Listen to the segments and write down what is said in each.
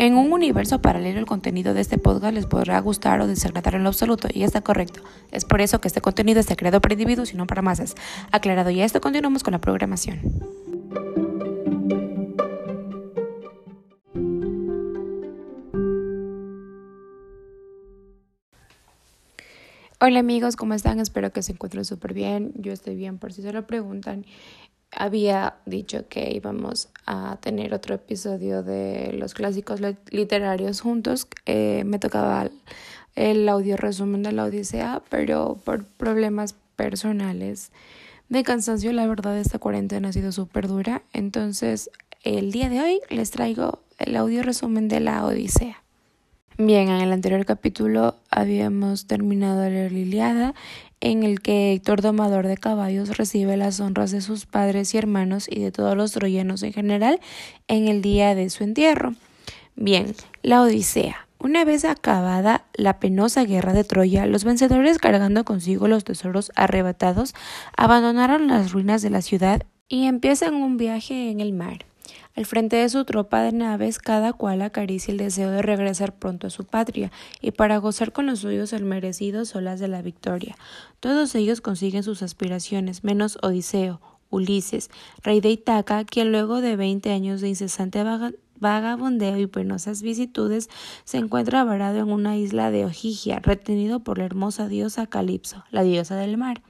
En un universo paralelo el contenido de este podcast les podrá gustar o desagradar en lo absoluto y está correcto. Es por eso que este contenido está creado para individuos y no para masas. Aclarado ya esto, continuamos con la programación. Hola amigos, ¿cómo están? Espero que se encuentren súper bien. Yo estoy bien por si se lo preguntan había dicho que íbamos a tener otro episodio de los clásicos literarios juntos. Eh, me tocaba el audio resumen de la Odisea, pero por problemas personales de cansancio, la verdad, esta cuarentena ha sido súper dura. Entonces, el día de hoy les traigo el audio resumen de la Odisea. Bien, en el anterior capítulo habíamos terminado de leer Liliada en el que Héctor Domador de Caballos recibe las honras de sus padres y hermanos y de todos los troyanos en general en el día de su entierro. Bien, la Odisea. Una vez acabada la penosa guerra de Troya, los vencedores cargando consigo los tesoros arrebatados abandonaron las ruinas de la ciudad y empiezan un viaje en el mar. Al frente de su tropa de naves, cada cual acaricia el deseo de regresar pronto a su patria y para gozar con los suyos el merecido solas de la victoria. Todos ellos consiguen sus aspiraciones, menos Odiseo, Ulises, rey de Itaca, quien luego de veinte años de incesante vagabundeo y penosas vicitudes, se encuentra varado en una isla de Ojigia, retenido por la hermosa diosa Calipso, la diosa del mar.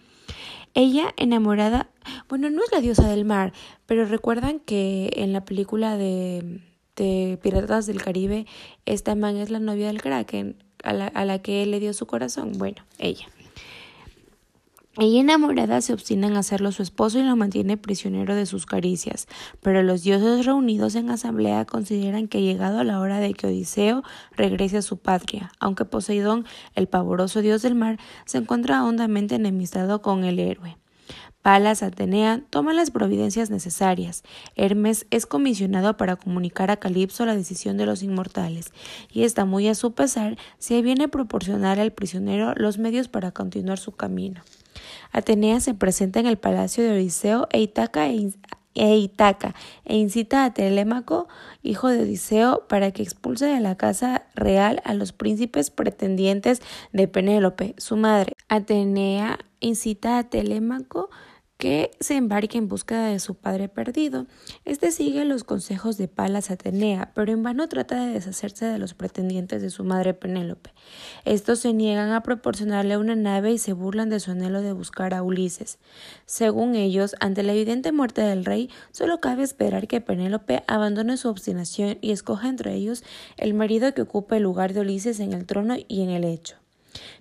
Ella, enamorada, bueno, no es la diosa del mar, pero recuerdan que en la película de, de Piratas del Caribe, esta man es la novia del Kraken, a la, a la que él le dio su corazón. Bueno, ella. Ella enamorada se obstina en hacerlo su esposo y lo mantiene prisionero de sus caricias, pero los dioses reunidos en asamblea consideran que llegado la hora de que Odiseo regrese a su patria, aunque Poseidón, el pavoroso dios del mar, se encuentra hondamente enemistado con el héroe. Palas Atenea toma las providencias necesarias. Hermes es comisionado para comunicar a Calipso la decisión de los inmortales, y está muy a su pesar si viene a proporcionar al prisionero los medios para continuar su camino. Atenea se presenta en el palacio de Odiseo e Itaca e, e, Itaca, e incita a Telémaco, hijo de Odiseo, para que expulse de la casa real a los príncipes pretendientes de Penélope, su madre. Atenea incita a Telémaco que se embarque en búsqueda de su padre perdido. Este sigue los consejos de Palas Atenea, pero en vano trata de deshacerse de los pretendientes de su madre Penélope. Estos se niegan a proporcionarle una nave y se burlan de su anhelo de buscar a Ulises. Según ellos, ante la evidente muerte del rey, solo cabe esperar que Penélope abandone su obstinación y escoja entre ellos el marido que ocupe el lugar de Ulises en el trono y en el hecho.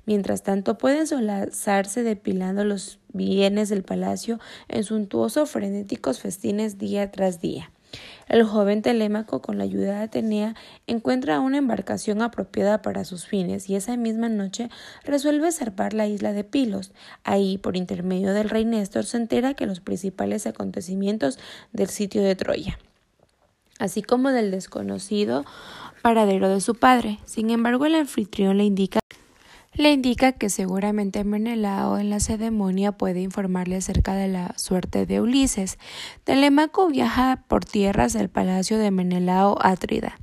Mientras tanto, pueden solazarse depilando los bienes del palacio en suntuosos frenéticos festines día tras día. El joven Telémaco, con la ayuda de Atenea, encuentra una embarcación apropiada para sus fines y esa misma noche resuelve zarpar la isla de Pilos. Ahí, por intermedio del rey Néstor, se entera que los principales acontecimientos del sitio de Troya así como del desconocido paradero de su padre. Sin embargo, el anfitrión le indica le indica que seguramente Menelao en la ceremonia puede informarle acerca de la suerte de Ulises. Telemaco viaja por tierras al palacio de Menelao Átrida.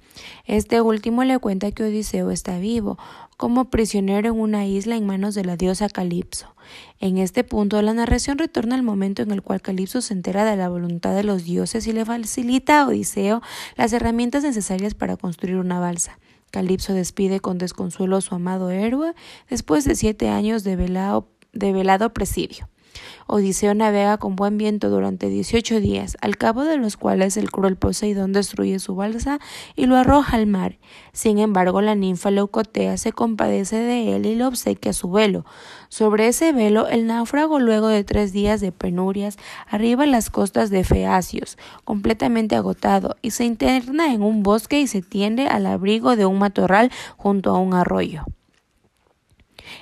Este último le cuenta que Odiseo está vivo, como prisionero en una isla en manos de la diosa Calipso. En este punto, la narración retorna al momento en el cual Calipso se entera de la voluntad de los dioses y le facilita a Odiseo las herramientas necesarias para construir una balsa. Calipso despide con desconsuelo a su amado héroe después de siete años de, de velado presidio. Odiseo navega con buen viento durante dieciocho días, al cabo de los cuales el cruel Poseidón destruye su balsa y lo arroja al mar. Sin embargo, la ninfa Leucotea se compadece de él y le obsequia su velo. Sobre ese velo, el náufrago, luego de tres días de penurias, arriba a las costas de Feacios, completamente agotado, y se interna en un bosque y se tiende al abrigo de un matorral junto a un arroyo.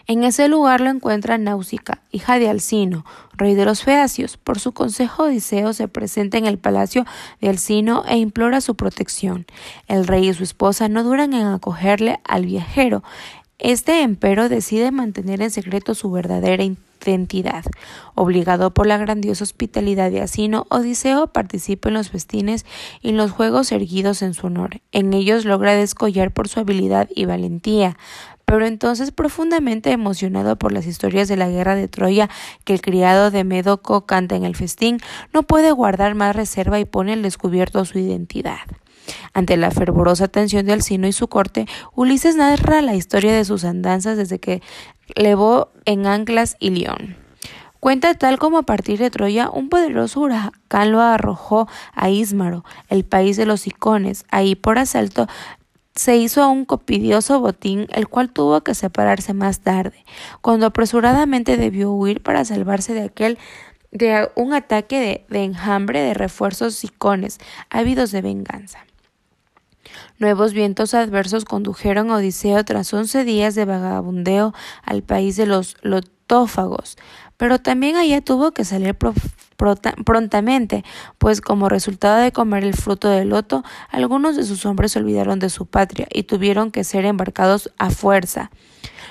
En ese lugar lo encuentra Náusica, hija de Alcino, rey de los Feacios. Por su consejo, Odiseo se presenta en el palacio de Alcino e implora su protección. El rey y su esposa no duran en acogerle al viajero. Este empero decide mantener en secreto su verdadera identidad. Obligado por la grandiosa hospitalidad de Asino, Odiseo participa en los festines y en los juegos erguidos en su honor. En ellos logra descollar por su habilidad y valentía, pero entonces profundamente emocionado por las historias de la guerra de Troya que el criado de Médoco canta en el festín, no puede guardar más reserva y pone al descubierto su identidad. Ante la fervorosa atención de Alcino y su corte, Ulises narra la historia de sus andanzas desde que levó en Anclas y León. Cuenta tal como a partir de Troya un poderoso huracán lo arrojó a Ísmaro, el país de los icones. Ahí por asalto se hizo un copidioso botín, el cual tuvo que separarse más tarde, cuando apresuradamente debió huir para salvarse de aquel de un ataque de, enjambre de refuerzos sicones, ávidos de venganza. Nuevos vientos adversos condujeron a Odiseo tras once días de vagabundeo al país de los lotófagos, pero también allá tuvo que salir prontamente, pues como resultado de comer el fruto del loto, algunos de sus hombres se olvidaron de su patria y tuvieron que ser embarcados a fuerza.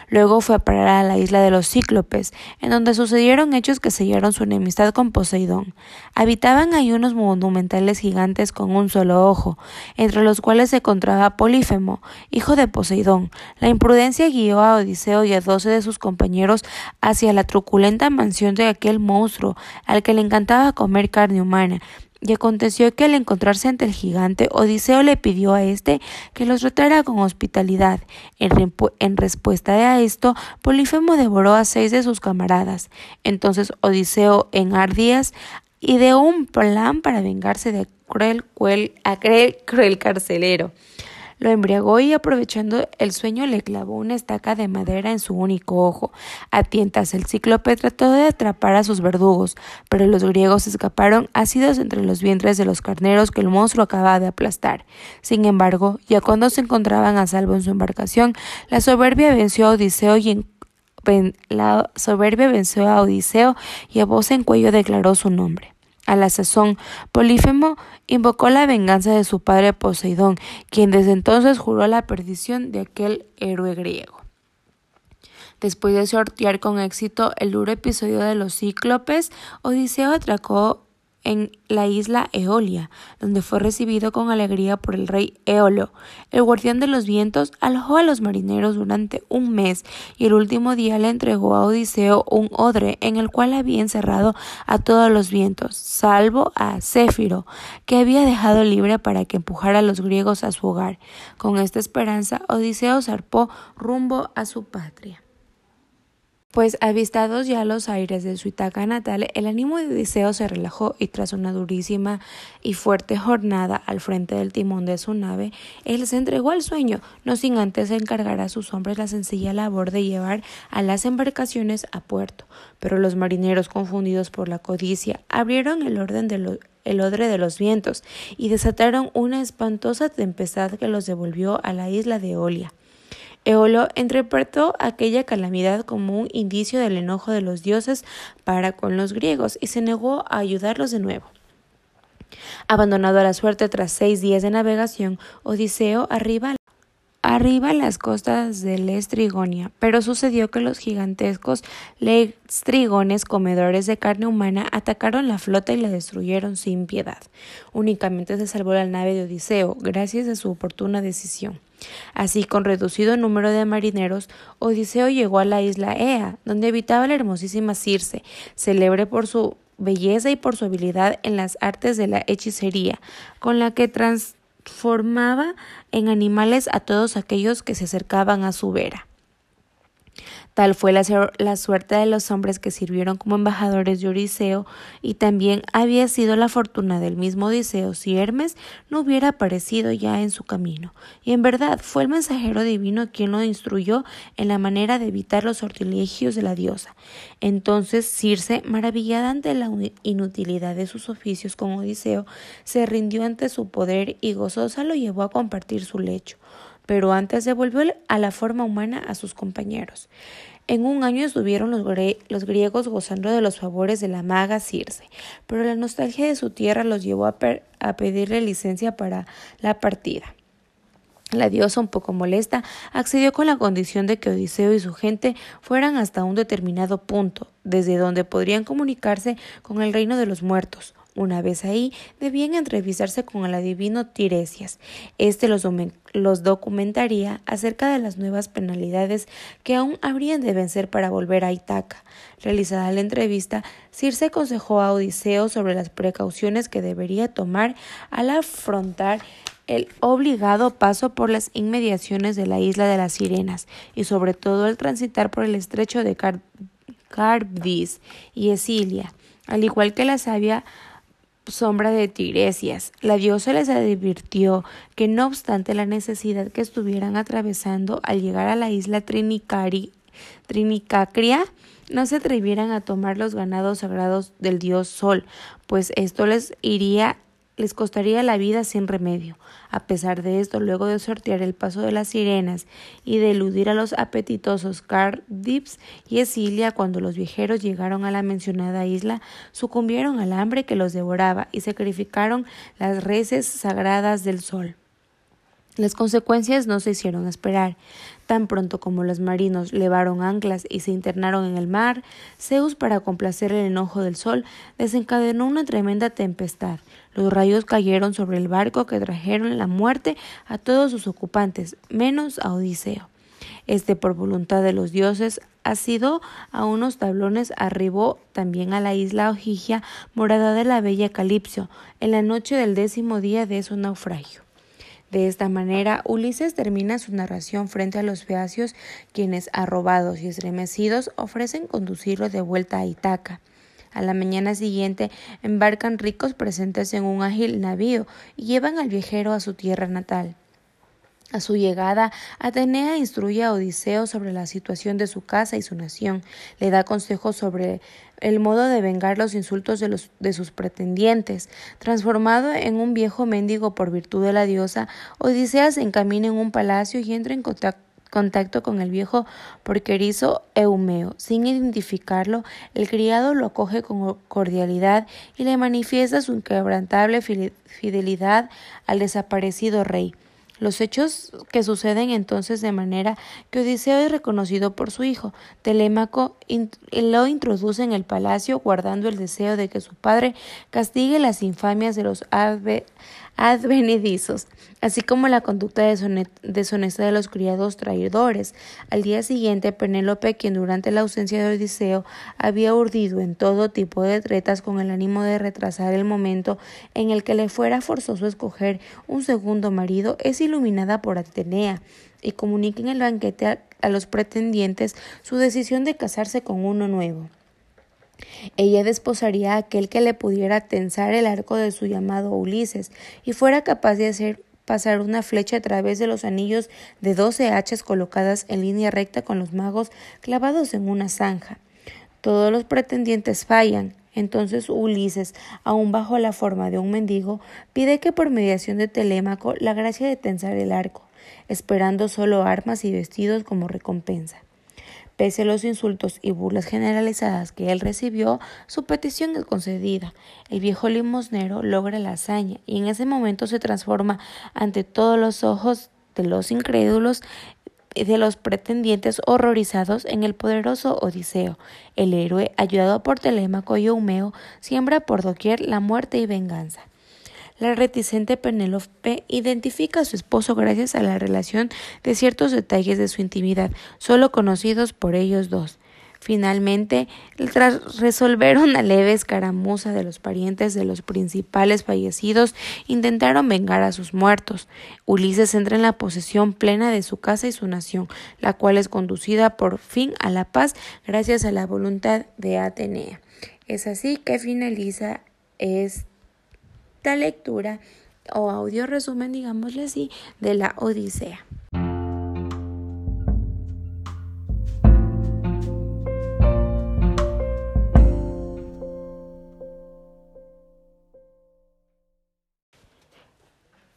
Luego fue a parar a la isla de los Cíclopes, en donde sucedieron hechos que sellaron su enemistad con Poseidón. Habitaban ahí unos monumentales gigantes con un solo ojo, entre los cuales se encontraba Polífemo, hijo de Poseidón. La imprudencia guió a Odiseo y a doce de sus compañeros hacia la truculenta mansión de aquel monstruo, al que le encantaba comer carne humana, y aconteció que al encontrarse ante el gigante, Odiseo le pidió a éste que los tratara con hospitalidad. En, respuesta a esto, Polifemo devoró a seis de sus camaradas. Entonces Odiseo, en ardías, ideó un plan para vengarse de cruel, cruel, cruel carcelero. Lo embriagó y aprovechando el sueño le clavó una estaca de madera en su único ojo. A tientas el cíclope trató de atrapar a sus verdugos, pero los griegos escaparon ácidos entre los vientres de los carneros que el monstruo acababa de aplastar. Sin embargo, ya cuando se encontraban a salvo en su embarcación, la soberbia venció a Odiseo y la soberbia venció a Odiseo y a voz en cuello declaró su nombre. A la sazón, Polífemo invocó la venganza de su padre Poseidón, quien desde entonces juró la perdición de aquel héroe griego. Después de sortear con éxito el duro episodio de los cíclopes, Odiseo atracó en la isla Eolia, donde fue recibido con alegría por el rey Eolo. El guardián de los vientos alojó a los marineros durante un mes y el último día le entregó a Odiseo un odre en el cual había encerrado a todos los vientos, salvo a Céfiro, que había dejado libre para que empujara a los griegos a su hogar. Con esta esperanza, Odiseo zarpó rumbo a su patria. Pues avistados ya los aires de su Itaca natal, el ánimo de Odiseo se relajó y tras una durísima y fuerte jornada al frente del timón de su nave, él se entregó al sueño, no sin antes encargar a sus hombres la sencilla labor de llevar a las embarcaciones a puerto. Pero los marineros, confundidos por la codicia, abrieron el orden de el odre de los vientos y desataron una espantosa tempestad que los devolvió a la isla de Olia. Eolo interpretó aquella calamidad como un indicio del enojo de los dioses para con los griegos y se negó a ayudarlos de nuevo. Abandonado a la suerte tras seis días de navegación, Odiseo arriba arriba las costas de Lestrigonia, pero sucedió que los gigantescos lestrigones comedores de carne humana atacaron la flota y la destruyeron sin piedad. Únicamente se salvó la nave de Odiseo, gracias a su oportuna decisión. Así, con reducido número de marineros, Odiseo llegó a la isla Ea, donde habitaba la hermosísima Circe, célebre por su belleza y por su habilidad en las artes de la hechicería, con la que transformaba en animales a todos aquellos que se acercaban a su vera. Tal fue la, suerte de los hombres que sirvieron como embajadores de Odiseo, y también había sido la fortuna del mismo Odiseo si Hermes no hubiera aparecido ya en su camino. Y en verdad fue el mensajero divino quien lo instruyó en la manera de evitar los sortilegios de la diosa. Entonces Circe, maravillada ante la inutilidad de sus oficios con Odiseo, se rindió ante su poder y gozosa lo llevó a compartir su lecho pero antes devolvió a la forma humana a sus compañeros. En un año estuvieron los, griegos gozando de los favores de la maga Circe, pero la nostalgia de su tierra los llevó a pedirle licencia para la partida. La diosa, un poco molesta, accedió con la condición de que Odiseo y su gente fueran hasta un determinado punto, desde donde podrían comunicarse con el reino de los muertos. Una vez ahí, debían entrevistarse con el adivino Tiresias. Este los, los, documentaría acerca de las nuevas penalidades que aún habrían de vencer para volver a Itaca. Realizada la entrevista, Circe aconsejó a Odiseo sobre las precauciones que debería tomar al afrontar el obligado paso por las inmediaciones de la isla de las Sirenas y sobre todo el transitar por el estrecho de Carbdis y Esilia, al igual que la sabia sombra de Tiresias. La diosa les advirtió que no obstante la necesidad que estuvieran atravesando al llegar a la isla Trinicari, Trinicacria, no se atrevieran a tomar los ganados sagrados del dios Sol, pues esto les iría les costaría la vida sin remedio. A pesar de esto, luego de sortear el paso de las sirenas y de eludir a los apetitosos Cardips y Esilia, cuando los viajeros llegaron a la mencionada isla, sucumbieron al hambre que los devoraba y sacrificaron las reses sagradas del sol. Las consecuencias no se hicieron esperar. Tan pronto como los marinos levaron anclas y se internaron en el mar, Zeus, para complacer el enojo del sol, desencadenó una tremenda tempestad. Los rayos cayeron sobre el barco que trajeron la muerte a todos sus ocupantes, menos a Odiseo. Este, por voluntad de los dioses, sido a unos tablones, arribó también a la isla Ojigia, morada de la bella Calipso, en la noche del décimo día de su naufragio. De esta manera, Ulises termina su narración frente a los feacios, quienes, arrobados y estremecidos, ofrecen conducirlo de vuelta a Itaca. A la mañana siguiente embarcan ricos presentes en un ágil navío y llevan al viajero a su tierra natal. A su llegada, Atenea instruye a Odiseo sobre la situación de su casa y su nación, le da consejos sobre el modo de vengar los insultos de, los, de sus pretendientes. Transformado en un viejo mendigo por virtud de la diosa, Odiseas se encamina en un palacio y entra en contacto con el viejo porquerizo Eumeo. Sin identificarlo, el criado lo acoge con cordialidad y le manifiesta su inquebrantable fidelidad al desaparecido rey. Los hechos que suceden entonces de manera que Odiseo es reconocido por su hijo. Telémaco lo introduce en el palacio guardando el deseo de que su padre castigue las infamias de los advenedizos, así como la conducta deshonesta de los criados traidores. Al día siguiente, Penélope, quien durante la ausencia de Odiseo había urdido en todo tipo de tretas con el ánimo de retrasar el momento en el que le fuera forzoso escoger un segundo marido, es iluminada por Atenea y comunica en el banquete a los pretendientes su decisión de casarse con uno nuevo. Ella desposaría a aquel que le pudiera tensar el arco de su llamado Ulises y fuera capaz de hacer pasar una flecha a través de los anillos de doce hachas colocadas en línea recta con los magos clavados en una zanja. Todos los pretendientes fallan. Entonces Ulises, aun bajo la forma de un mendigo, pide que por mediación de Telémaco la gracia de tensar el arco, esperando solo armas y vestidos como recompensa. Pese a los insultos y burlas generalizadas que él recibió, su petición es concedida. El viejo limosnero logra la hazaña y en ese momento se transforma ante todos los ojos de los incrédulos de los pretendientes horrorizados en el poderoso Odiseo. El héroe, ayudado por Telémaco y Eumeo, siembra por doquier la muerte y venganza. La reticente Penélope identifica a su esposo gracias a la relación de ciertos detalles de su intimidad, solo conocidos por ellos dos. Finalmente, tras resolver una leve escaramuza de los parientes de los principales fallecidos, intentaron vengar a sus muertos. Ulises entra en la posesión plena de su casa y su nación, la cual es conducida por fin a la paz gracias a la voluntad de Atenea. Es así que finaliza este lectura o audio resumen, digámosle así, de la Odisea.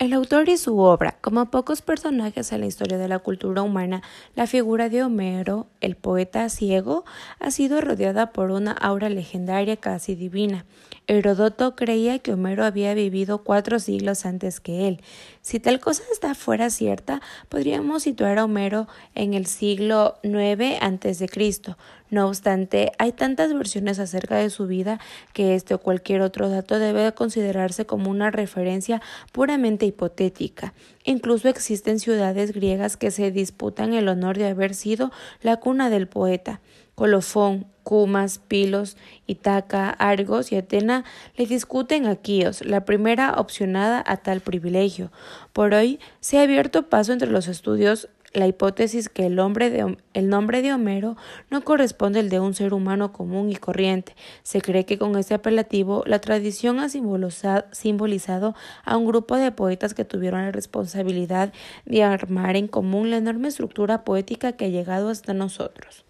El autor y su obra, como pocos personajes en la historia de la cultura humana, la figura de Homero, el poeta ciego, ha sido rodeada por una aura legendaria casi divina. Herodoto creía que Homero había vivido cuatro siglos antes que él. Si tal cosa está fuera cierta, podríamos situar a Homero en el siglo IX antes de Cristo. No obstante, hay tantas versiones acerca de su vida que este o cualquier otro dato debe considerarse como una referencia puramente hipotética. Incluso existen ciudades griegas que se disputan el honor de haber sido la cuna del poeta. Colofón, Cumas, Pilos, Itaca, Argos y Atena le discuten a Quíos, la primera opcionada a tal privilegio. Por hoy se ha abierto paso entre los estudios la hipótesis que el, de, el, nombre de Homero no corresponde al de un ser humano común y corriente. Se cree que con este apelativo la tradición ha simbolizado a un grupo de poetas que tuvieron la responsabilidad de armar en común la enorme estructura poética que ha llegado hasta nosotros.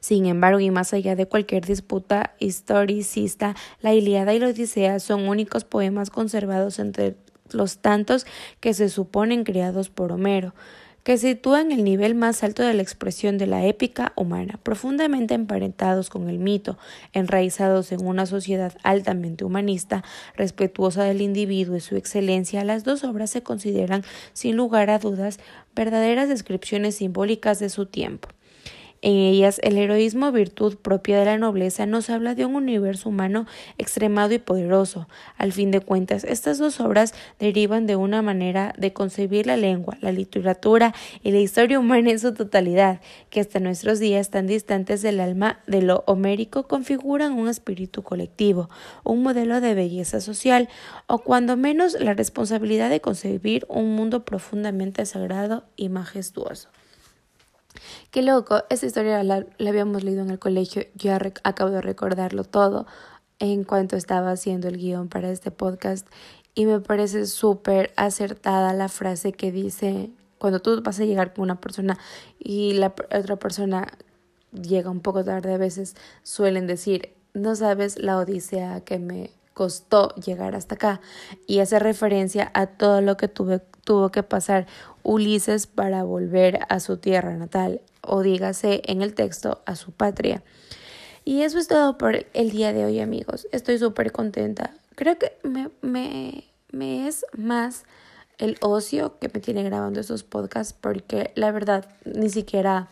Sin embargo, y más allá de cualquier disputa historicista, la Ilíada y la Odisea son únicos poemas conservados entre los tantos que se suponen creados por Homero, que sitúan el nivel más alto de la expresión de la épica humana, profundamente emparentados con el mito, enraizados en una sociedad altamente humanista, respetuosa del individuo y su excelencia, las dos obras se consideran, sin lugar a dudas, verdaderas descripciones simbólicas de su tiempo. En ellas, el heroísmo, virtud propia de la nobleza, nos habla de un universo humano extremado y poderoso. Al fin de cuentas, estas dos obras derivan de una manera de concebir la lengua, la literatura y la historia humana en su totalidad, que hasta nuestros días tan distantes del alma de lo homérico configuran un espíritu colectivo, un modelo de belleza social, o cuando menos la responsabilidad de concebir un mundo profundamente sagrado y majestuoso. Qué loco, esta historia la, habíamos leído en el colegio, yo acabo de recordarlo todo en cuanto estaba haciendo el guion para este podcast y me parece súper acertada la frase que dice cuando tú vas a llegar con una persona y la otra persona llega un poco tarde a veces suelen decir no sabes la odisea que me costó llegar hasta acá y hace referencia a todo lo que tuve, tuvo que pasar Ulises para volver a su tierra natal o dígase en el texto a su patria. Y eso es todo por el día de hoy amigos. Estoy súper contenta. Creo que me, me, me es más el ocio que me tiene grabando estos podcasts porque la verdad ni siquiera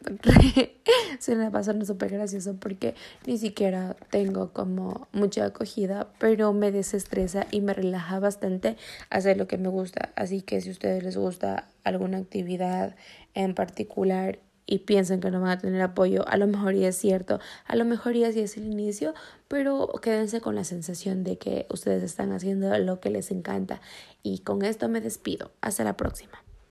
se me pasando súper gracioso porque ni siquiera tengo como mucha acogida, pero me desestresa y me relaja bastante hacer lo que me gusta. Así que si a ustedes les gusta alguna actividad en particular y piensan que no van a tener apoyo, a lo mejor ya es cierto, a lo mejor ya sí es el inicio, pero quédense con la sensación de que ustedes están haciendo lo que les encanta. Y con esto me despido. Hasta la próxima.